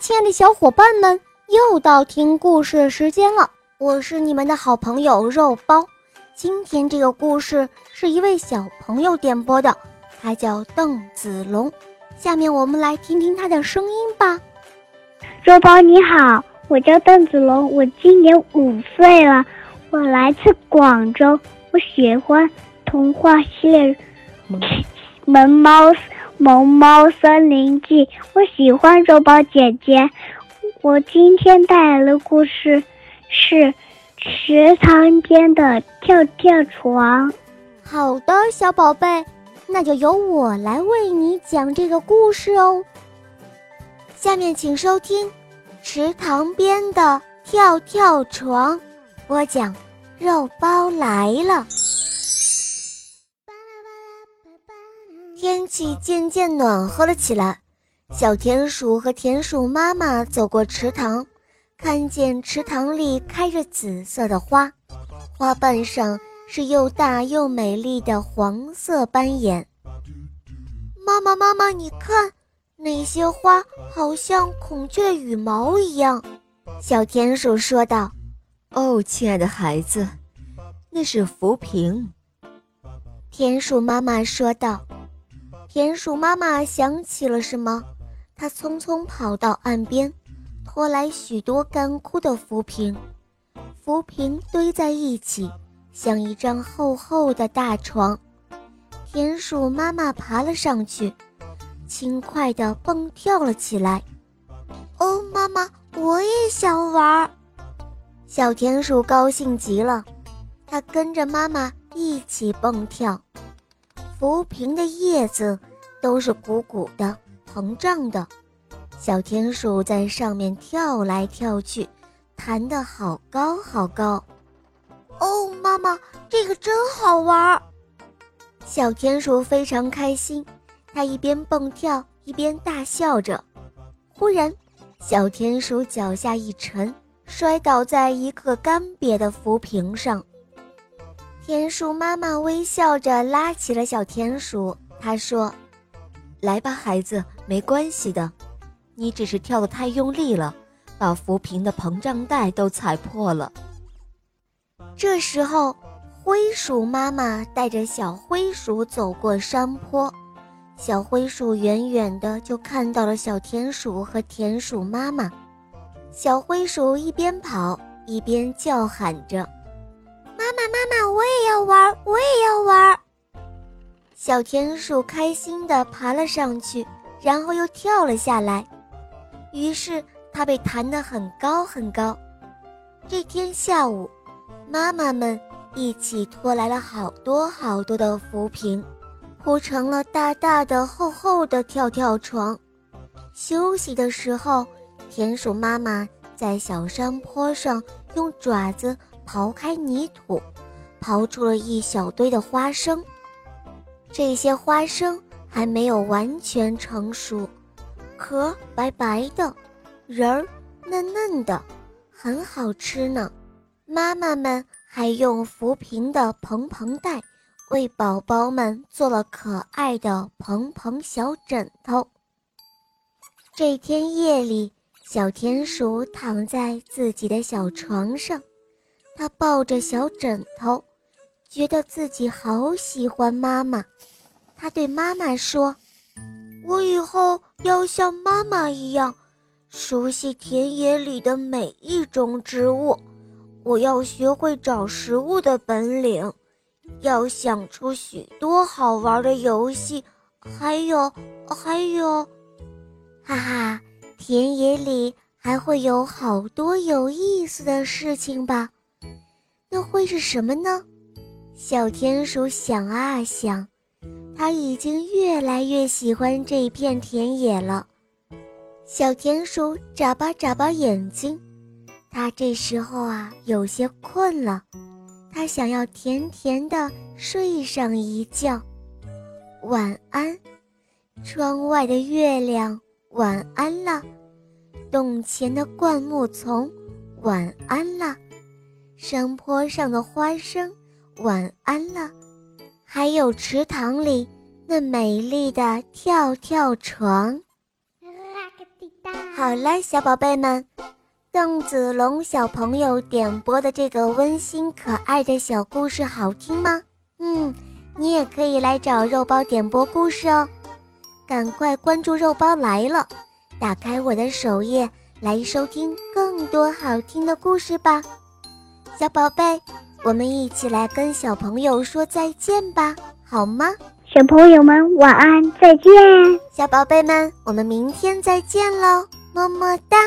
亲爱的小伙伴们，又到听故事的时间了。我是你们的好朋友肉包。今天这个故事是一位小朋友点播的，他叫邓子龙。下面我们来听听他的声音吧。肉包你好，我叫邓子龙，我今年五岁了，我来自广州，我喜欢童话系列《萌猫》。《萌猫森林记》，我喜欢肉包姐姐。我今天带来的故事是池塘边的跳跳床。好的，小宝贝，那就由我来为你讲这个故事哦。下面请收听《池塘边的跳跳床》，播讲肉包来了。天气渐渐暖和了起来，小田鼠和田鼠妈妈走过池塘，看见池塘里开着紫色的花，花瓣上是又大又美丽的黄色斑眼。妈妈，妈妈，你看，那些花好像孔雀羽毛一样。小田鼠说道：“哦，亲爱的孩子，那是浮萍。”田鼠妈妈说道。田鼠妈妈想起了什么，她匆匆跑到岸边，拖来许多干枯的浮萍。浮萍堆在一起，像一张厚厚的大床。田鼠妈妈爬了上去，轻快地蹦跳了起来。哦，妈妈，我也想玩！小田鼠高兴极了，它跟着妈妈一起蹦跳。浮萍的叶子都是鼓鼓的、膨胀的，小田鼠在上面跳来跳去，弹得好高好高。哦，妈妈，这个真好玩！小田鼠非常开心，它一边蹦跳一边大笑着。忽然，小田鼠脚下一沉，摔倒在一个干瘪的浮萍上。田鼠妈妈微笑着拉起了小田鼠，她说：“来吧，孩子，没关系的，你只是跳得太用力了，把浮萍的膨胀袋都踩破了。”这时候，灰鼠妈妈带着小灰鼠走过山坡，小灰鼠远远的就看到了小田鼠和田鼠妈妈。小灰鼠一边跑一边叫喊着。妈妈，妈妈，我也要玩，我也要玩。小田鼠开心地爬了上去，然后又跳了下来，于是它被弹得很高很高。这天下午，妈妈们一起拖来了好多好多的浮萍，铺成了大大的、厚厚的跳跳床。休息的时候，田鼠妈妈在小山坡上用爪子。刨开泥土，刨出了一小堆的花生。这些花生还没有完全成熟，壳白白的，仁儿嫩嫩的，很好吃呢。妈妈们还用浮萍的蓬蓬袋为宝宝们做了可爱的蓬蓬小枕头。这天夜里，小田鼠躺在自己的小床上。他抱着小枕头，觉得自己好喜欢妈妈。他对妈妈说：“我以后要像妈妈一样，熟悉田野里的每一种植物。我要学会找食物的本领，要想出许多好玩的游戏。还有，还有，哈哈，田野里还会有好多有意思的事情吧。”那会是什么呢？小田鼠想啊想，它已经越来越喜欢这片田野了。小田鼠眨巴眨巴眼睛，它这时候啊有些困了，它想要甜甜的睡上一觉。晚安，窗外的月亮，晚安了。洞前的灌木丛，晚安了。山坡上的花生，晚安了。还有池塘里那美丽的跳跳床。好好了，小宝贝们，邓子龙小朋友点播的这个温馨可爱的小故事好听吗？嗯，你也可以来找肉包点播故事哦。赶快关注肉包来了，打开我的首页来收听更多好听的故事吧，小宝贝，我们一起来跟小朋友说再见吧，好吗？小朋友们晚安，再见，小宝贝们，我们明天再见喽，么么哒。